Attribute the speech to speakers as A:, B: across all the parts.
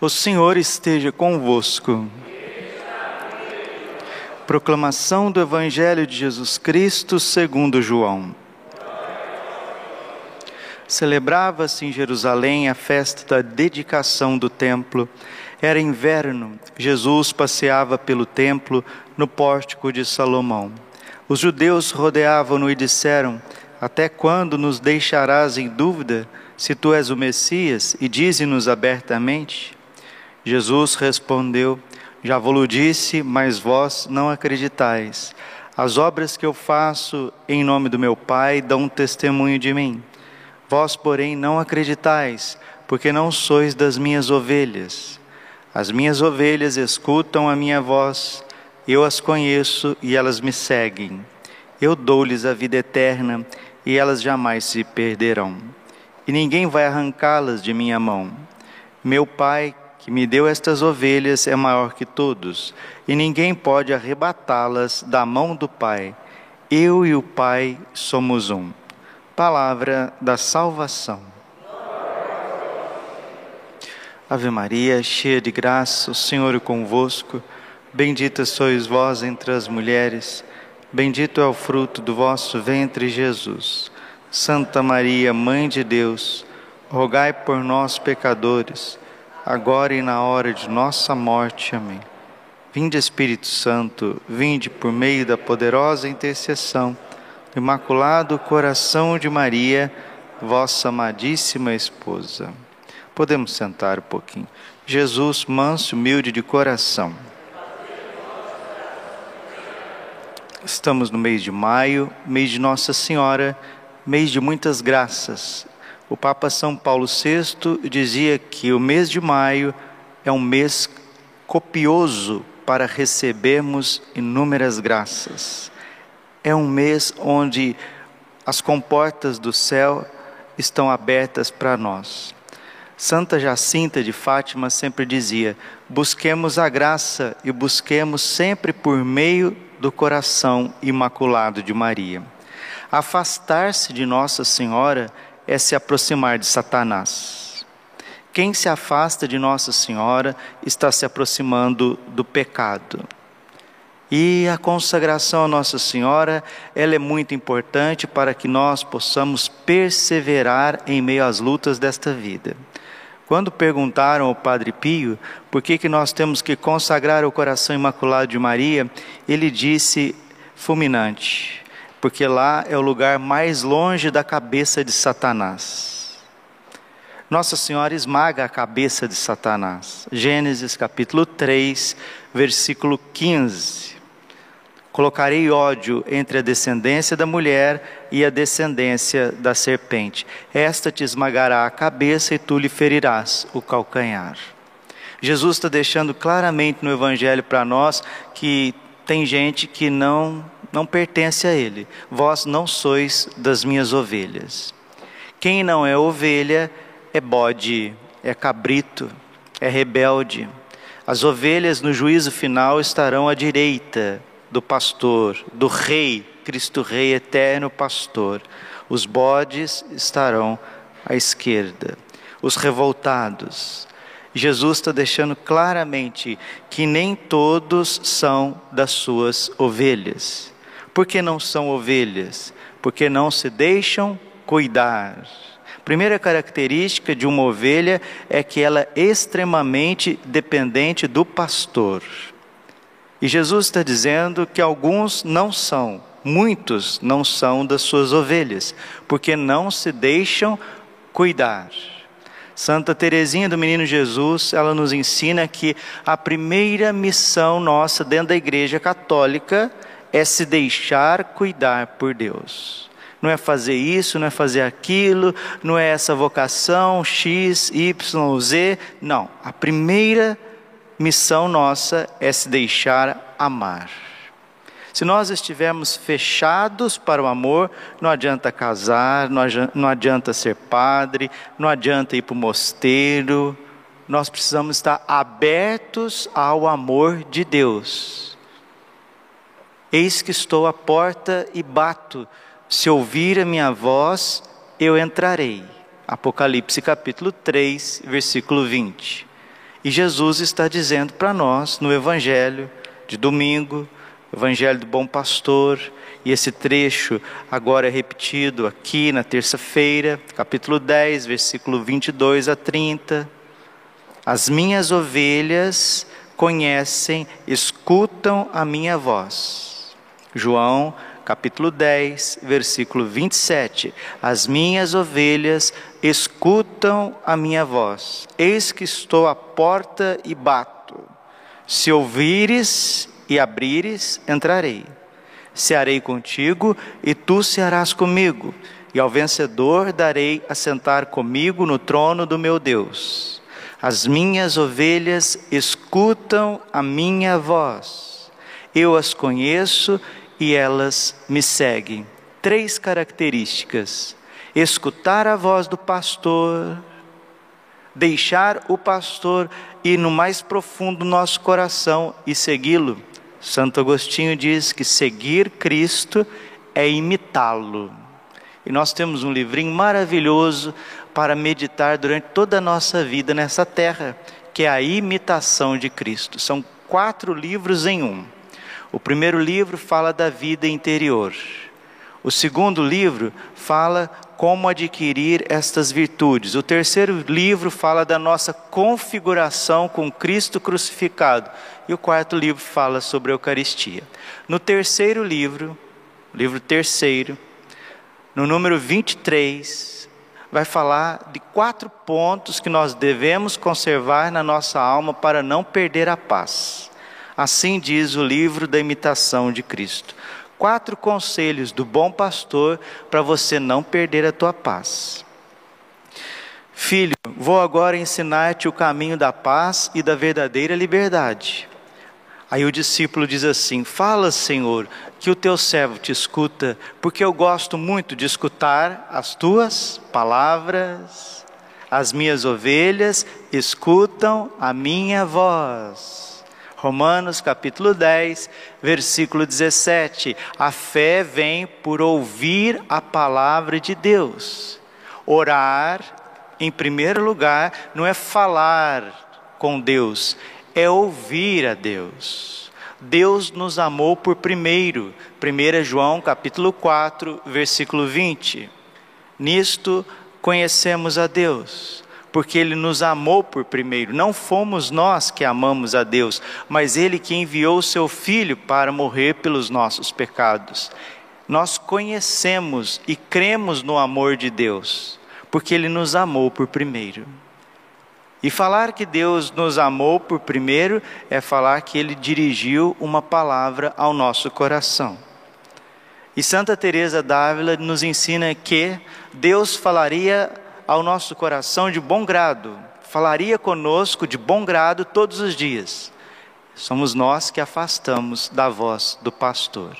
A: O Senhor esteja convosco. Proclamação do Evangelho de Jesus Cristo segundo João. Celebrava-se em Jerusalém a festa da dedicação do templo. Era inverno. Jesus passeava pelo templo no pórtico de Salomão. Os judeus rodeavam-no e disseram: Até quando nos deixarás em dúvida se tu és o Messias e dize-nos abertamente? Jesus respondeu: Já vos disse, mas vós não acreditais. As obras que eu faço em nome do meu Pai dão testemunho de mim. Vós, porém, não acreditais, porque não sois das minhas ovelhas. As minhas ovelhas escutam a minha voz, eu as conheço e elas me seguem. Eu dou-lhes a vida eterna e elas jamais se perderão. E ninguém vai arrancá-las de minha mão. Meu Pai, que me deu estas ovelhas é maior que todos, e ninguém pode arrebatá-las da mão do Pai. Eu e o Pai somos um. Palavra da salvação. Ave Maria, cheia de graça, o Senhor é convosco. Bendita sois vós entre as mulheres, bendito é o fruto do vosso ventre, Jesus. Santa Maria, Mãe de Deus, rogai por nós, pecadores agora e na hora de nossa morte. Amém. Vinde, Espírito Santo, vinde por meio da poderosa intercessão do Imaculado Coração de Maria, vossa amadíssima esposa. Podemos sentar um pouquinho. Jesus, manso, humilde de coração. Estamos no mês de maio, mês de Nossa Senhora, mês de muitas graças, o Papa São Paulo VI dizia que o mês de maio é um mês copioso para recebermos inúmeras graças. É um mês onde as comportas do céu estão abertas para nós. Santa Jacinta de Fátima sempre dizia: busquemos a graça e busquemos sempre por meio do coração imaculado de Maria. Afastar-se de Nossa Senhora é se aproximar de Satanás. Quem se afasta de Nossa Senhora está se aproximando do pecado. E a consagração a Nossa Senhora, ela é muito importante para que nós possamos perseverar em meio às lutas desta vida. Quando perguntaram ao Padre Pio por que, que nós temos que consagrar o coração imaculado de Maria, ele disse fulminante: porque lá é o lugar mais longe da cabeça de Satanás. Nossa Senhora esmaga a cabeça de Satanás. Gênesis capítulo 3, versículo 15. Colocarei ódio entre a descendência da mulher e a descendência da serpente. Esta te esmagará a cabeça e tu lhe ferirás o calcanhar. Jesus está deixando claramente no Evangelho para nós que tem gente que não não pertence a ele. Vós não sois das minhas ovelhas. Quem não é ovelha é bode, é cabrito, é rebelde. As ovelhas no juízo final estarão à direita do pastor, do rei, Cristo Rei, eterno pastor. Os bodes estarão à esquerda. Os revoltados, Jesus está deixando claramente que nem todos são das suas ovelhas. Por que não são ovelhas? Porque não se deixam cuidar. Primeira característica de uma ovelha é que ela é extremamente dependente do pastor. E Jesus está dizendo que alguns não são, muitos não são das suas ovelhas, porque não se deixam cuidar. Santa Teresinha do Menino Jesus, ela nos ensina que a primeira missão nossa dentro da Igreja Católica é se deixar cuidar por Deus. Não é fazer isso, não é fazer aquilo, não é essa vocação X, Y, Z. Não. A primeira missão nossa é se deixar amar. Se nós estivermos fechados para o amor, não adianta casar, não adianta ser padre, não adianta ir para o mosteiro. Nós precisamos estar abertos ao amor de Deus. Eis que estou à porta e bato. Se ouvir a minha voz, eu entrarei. Apocalipse capítulo 3, versículo 20. E Jesus está dizendo para nós no Evangelho de domingo, Evangelho do Bom Pastor, e esse trecho agora é repetido aqui na terça-feira, capítulo 10, versículo 22 a 30. As minhas ovelhas conhecem, escutam a minha voz. João, capítulo 10, versículo 27. As minhas ovelhas escutam a minha voz. Eis que estou à porta e bato. Se ouvires e abrires, entrarei. Cearei contigo e tu cearás comigo. E ao vencedor darei a sentar comigo no trono do meu Deus. As minhas ovelhas escutam a minha voz. Eu as conheço e elas me seguem. Três características: escutar a voz do pastor, deixar o pastor ir no mais profundo do nosso coração e segui-lo. Santo Agostinho diz que seguir Cristo é imitá-lo. E nós temos um livrinho maravilhoso para meditar durante toda a nossa vida nessa terra, que é a imitação de Cristo. São quatro livros em um. O primeiro livro fala da vida interior. O segundo livro fala como adquirir estas virtudes. O terceiro livro fala da nossa configuração com Cristo crucificado. E o quarto livro fala sobre a Eucaristia. No terceiro livro, livro terceiro, no número 23, vai falar de quatro pontos que nós devemos conservar na nossa alma para não perder a paz. Assim diz o livro da imitação de Cristo. Quatro conselhos do bom pastor para você não perder a tua paz. Filho, vou agora ensinar-te o caminho da paz e da verdadeira liberdade. Aí o discípulo diz assim: Fala, Senhor, que o teu servo te escuta, porque eu gosto muito de escutar as tuas palavras. As minhas ovelhas escutam a minha voz. Romanos capítulo 10, versículo 17. A fé vem por ouvir a palavra de Deus. Orar, em primeiro lugar, não é falar com Deus, é ouvir a Deus. Deus nos amou por primeiro. 1 João capítulo 4, versículo 20. Nisto conhecemos a Deus, porque ele nos amou por primeiro. Não fomos nós que amamos a Deus, mas ele que enviou o seu filho para morrer pelos nossos pecados. Nós conhecemos e cremos no amor de Deus, porque ele nos amou por primeiro. E falar que Deus nos amou por primeiro é falar que ele dirigiu uma palavra ao nosso coração. E Santa Teresa d'Ávila nos ensina que Deus falaria ao nosso coração de bom grado, falaria conosco de bom grado todos os dias. Somos nós que afastamos da voz do pastor.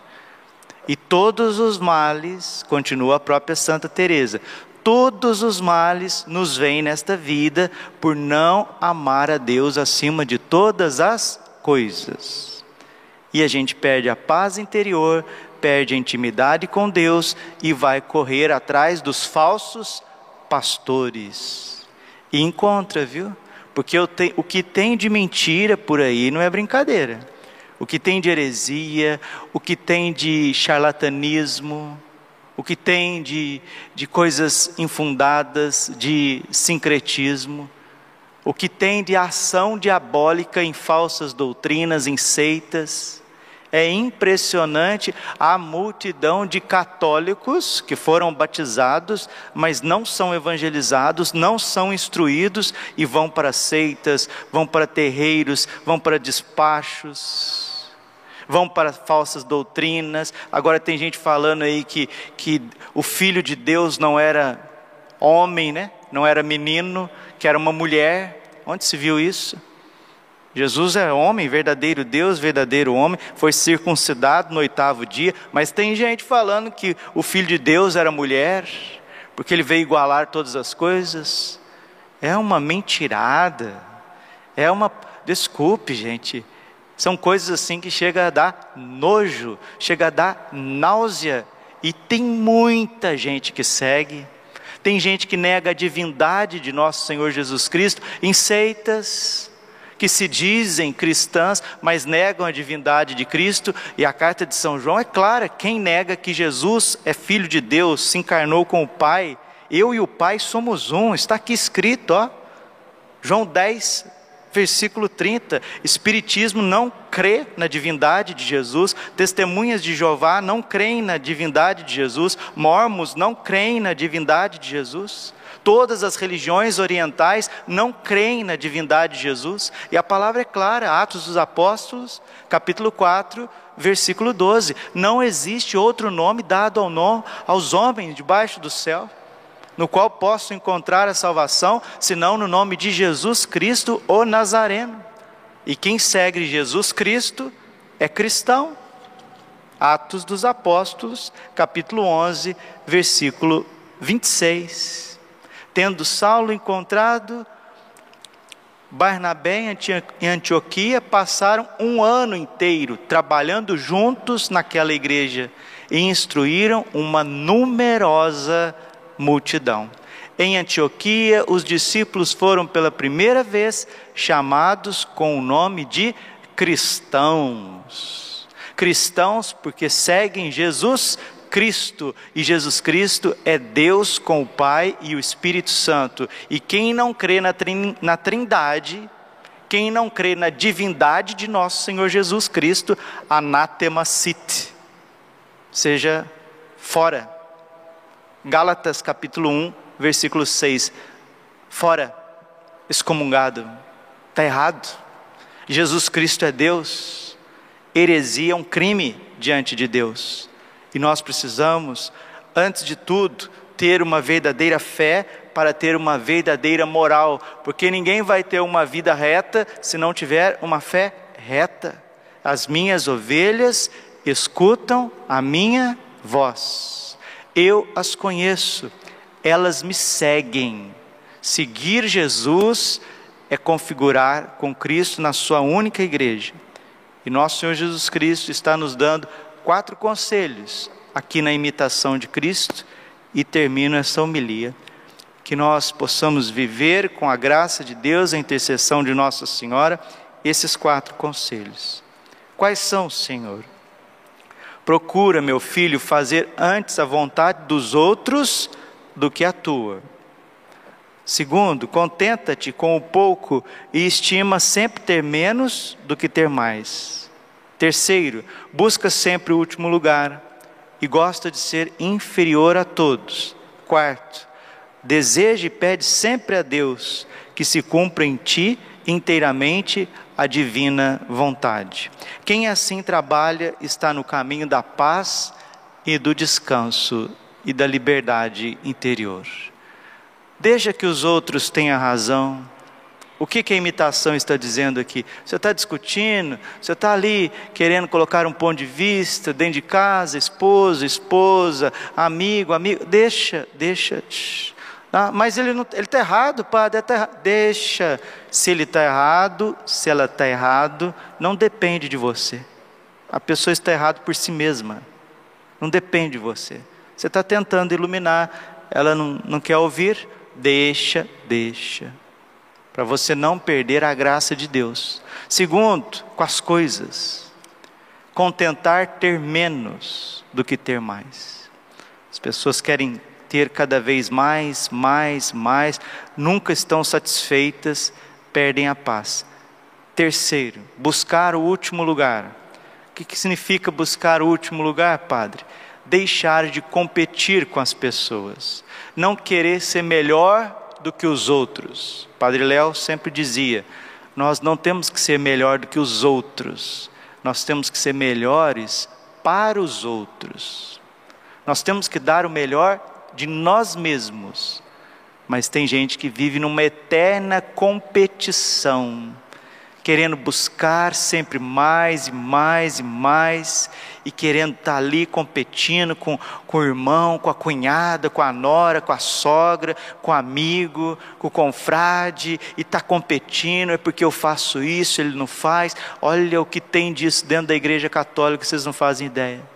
A: E todos os males, continua a própria Santa Teresa, todos os males nos vêm nesta vida por não amar a Deus acima de todas as coisas. E a gente perde a paz interior, perde a intimidade com Deus e vai correr atrás dos falsos pastores. E encontra, viu? Porque o que tem de mentira por aí não é brincadeira. O que tem de heresia, o que tem de charlatanismo, o que tem de, de coisas infundadas, de sincretismo, o que tem de ação diabólica em falsas doutrinas, em seitas. É impressionante a multidão de católicos que foram batizados, mas não são evangelizados, não são instruídos e vão para seitas, vão para terreiros, vão para despachos vão para falsas doutrinas. Agora tem gente falando aí que, que o filho de Deus não era homem, né? não era menino, que era uma mulher. Onde se viu isso? Jesus é homem, verdadeiro Deus, verdadeiro homem, foi circuncidado no oitavo dia, mas tem gente falando que o filho de Deus era mulher, porque ele veio igualar todas as coisas. É uma mentirada, é uma. Desculpe, gente, são coisas assim que chega a dar nojo, chega a dar náusea. E tem muita gente que segue, tem gente que nega a divindade de nosso Senhor Jesus Cristo em seitas, que se dizem cristãs, mas negam a divindade de Cristo, e a carta de São João é clara: quem nega que Jesus é filho de Deus, se encarnou com o Pai, eu e o Pai somos um, está aqui escrito, ó. João 10, versículo 30. Espiritismo não crê na divindade de Jesus, testemunhas de Jeová não creem na divindade de Jesus, mormos não creem na divindade de Jesus. Todas as religiões orientais não creem na divindade de Jesus, e a palavra é clara, Atos dos Apóstolos, capítulo 4, versículo 12: Não existe outro nome dado ao nome, aos homens debaixo do céu, no qual posso encontrar a salvação, senão no nome de Jesus Cristo, o Nazareno. E quem segue Jesus Cristo é cristão. Atos dos Apóstolos, capítulo 11, versículo 26. Tendo Saulo encontrado Barnabé em Antioquia, passaram um ano inteiro trabalhando juntos naquela igreja e instruíram uma numerosa multidão. Em Antioquia, os discípulos foram pela primeira vez chamados com o nome de cristãos. Cristãos porque seguem Jesus Cristo, e Jesus Cristo é Deus com o Pai e o Espírito Santo. E quem não crê na, Trindade, quem não crê na divindade de nosso Senhor Jesus Cristo, anatema sit, seja fora. Gálatas capítulo 1, versículo 6. Fora, excomungado, está errado. Jesus Cristo é Deus, heresia é um crime diante de Deus. E nós precisamos, antes de tudo, ter uma verdadeira fé para ter uma verdadeira moral, porque ninguém vai ter uma vida reta se não tiver uma fé reta. As minhas ovelhas escutam a minha voz, eu as conheço, elas me seguem. Seguir Jesus é configurar com Cristo na sua única igreja. E nosso Senhor Jesus Cristo está nos dando quatro conselhos aqui na imitação de Cristo e termino essa homilia. Que nós possamos viver com a graça de Deus, a intercessão de Nossa Senhora, esses quatro conselhos. Quais são, Senhor? Procura, meu filho, fazer antes a vontade dos outros do que a tua. Segundo, contenta-te com o pouco e estima sempre ter menos do que ter mais. Terceiro, busca sempre o último lugar e gosta de ser inferior a todos. Quarto, deseja e pede sempre a Deus que se cumpra em ti inteiramente a divina vontade. Quem assim trabalha está no caminho da paz e do descanso e da liberdade interior. Deixa que os outros tenham razão, o que, que a imitação está dizendo aqui? Você está discutindo, você está ali querendo colocar um ponto de vista dentro de casa, esposo, esposa, amigo, amigo. Deixa, deixa. Ah, mas ele está errado, padre. Tá errado. Deixa. Se ele está errado, se ela está errado, não depende de você. A pessoa está errada por si mesma. Não depende de você. Você está tentando iluminar, ela não, não quer ouvir. Deixa, deixa para você não perder a graça de Deus. Segundo, com as coisas, contentar ter menos do que ter mais. As pessoas querem ter cada vez mais, mais, mais, nunca estão satisfeitas, perdem a paz. Terceiro, buscar o último lugar. O que, que significa buscar o último lugar, Padre? Deixar de competir com as pessoas, não querer ser melhor do que os outros. Padre Léo sempre dizia: nós não temos que ser melhor do que os outros, nós temos que ser melhores para os outros. Nós temos que dar o melhor de nós mesmos. Mas tem gente que vive numa eterna competição querendo buscar sempre mais e mais e mais, e querendo estar ali competindo com, com o irmão, com a cunhada, com a nora, com a sogra, com o amigo, com o confrade, e está competindo, é porque eu faço isso, ele não faz. Olha o que tem disso dentro da igreja católica, vocês não fazem ideia.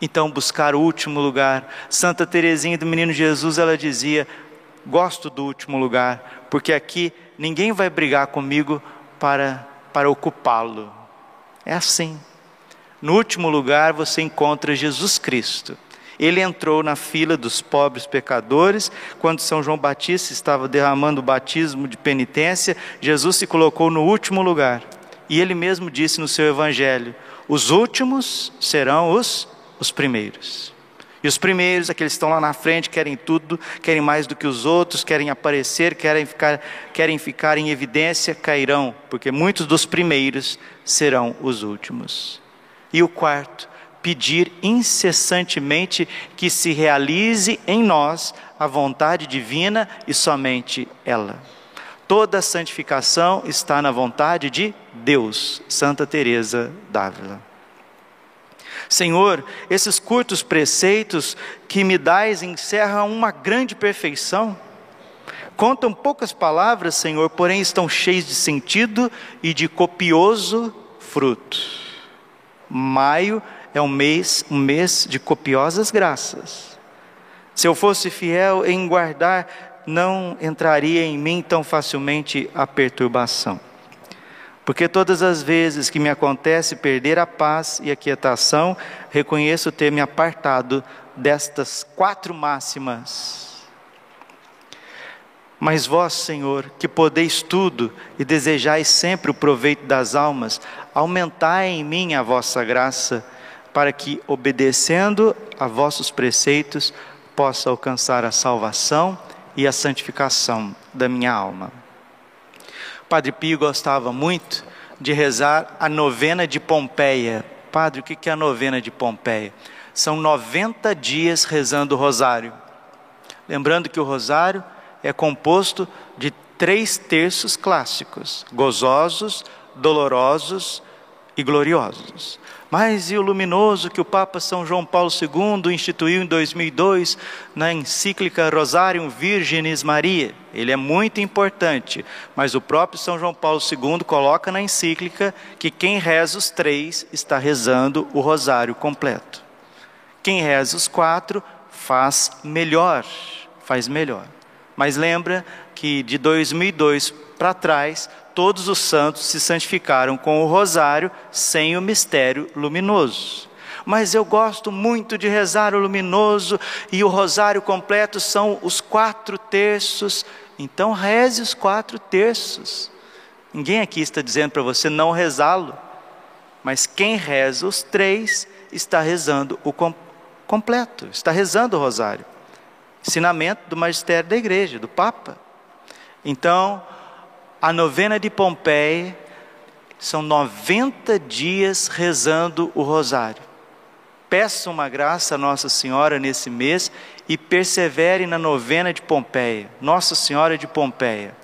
A: Então, buscar o último lugar. Santa Teresinha do Menino Jesus, ela dizia: gosto do último lugar, porque aqui ninguém vai brigar comigo para, para ocupá-lo. É assim. No último lugar você encontra Jesus Cristo. Ele entrou na fila dos pobres pecadores. Quando São João Batista estava derramando o batismo de penitência, Jesus se colocou no último lugar. E ele mesmo disse no seu evangelho: os últimos serão os, os primeiros. E os primeiros, aqueles que estão lá na frente, querem tudo, querem mais do que os outros, querem aparecer, querem ficar, querem ficar em evidência, cairão, porque muitos dos primeiros serão os últimos. E o quarto, pedir incessantemente que se realize em nós a vontade divina e somente ela. Toda santificação está na vontade de Deus. Santa Teresa d'Ávila. Senhor, esses curtos preceitos que me dais encerram uma grande perfeição. Contam poucas palavras, Senhor, porém estão cheios de sentido e de copioso fruto. Maio é um mês, um mês de copiosas graças. Se eu fosse fiel em guardar, não entraria em mim tão facilmente a perturbação. Porque todas as vezes que me acontece perder a paz e a quietação, reconheço ter me apartado destas quatro máximas. Mas vós, Senhor, que podeis tudo e desejais sempre o proveito das almas, aumentai em mim a vossa graça, para que, obedecendo a vossos preceitos, possa alcançar a salvação e a santificação da minha alma. Padre Pio gostava muito de rezar a novena de Pompeia. Padre, o que é a novena de Pompeia? São 90 dias rezando o rosário. Lembrando que o rosário é composto de três terços clássicos: gozosos, dolorosos e gloriosos. Mas e o luminoso que o Papa São João Paulo II instituiu em 2002 na encíclica Rosarium Virginis Maria? Ele é muito importante, mas o próprio São João Paulo II coloca na encíclica que quem reza os três está rezando o rosário completo. Quem reza os quatro faz melhor, faz melhor. Mas lembra que de 2002 para trás, todos os santos se santificaram com o rosário sem o mistério luminoso. Mas eu gosto muito de rezar o luminoso e o rosário completo são os quatro terços. Então reze os quatro terços. Ninguém aqui está dizendo para você não rezá-lo, mas quem reza os três está rezando o com completo, está rezando o rosário. Ensinamento do magistério da igreja, do Papa. Então, a novena de Pompeia são 90 dias rezando o rosário. Peça uma graça a Nossa Senhora nesse mês e persevere na novena de Pompeia. Nossa Senhora de Pompeia.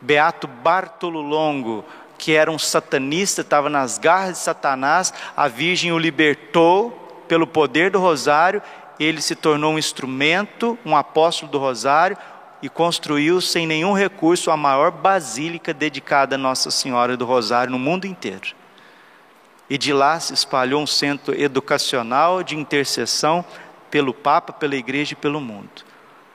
A: Beato Bartolo Longo, que era um satanista, estava nas garras de Satanás, a Virgem o libertou pelo poder do rosário, ele se tornou um instrumento, um apóstolo do rosário, e construiu sem nenhum recurso a maior basílica dedicada a Nossa Senhora do Rosário no mundo inteiro. E de lá se espalhou um centro educacional de intercessão pelo Papa, pela Igreja e pelo mundo.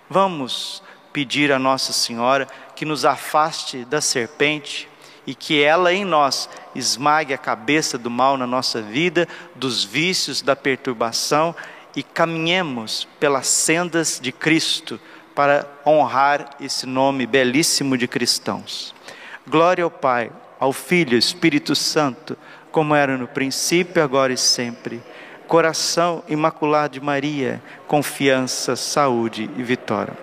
A: Vamos pedir a Nossa Senhora que nos afaste da serpente e que ela em nós esmague a cabeça do mal na nossa vida, dos vícios, da perturbação e caminhemos pelas sendas de Cristo para honrar esse nome belíssimo de cristãos. Glória ao Pai, ao Filho, Espírito Santo, como era no princípio, agora e sempre. Coração imaculado de Maria, confiança, saúde e vitória.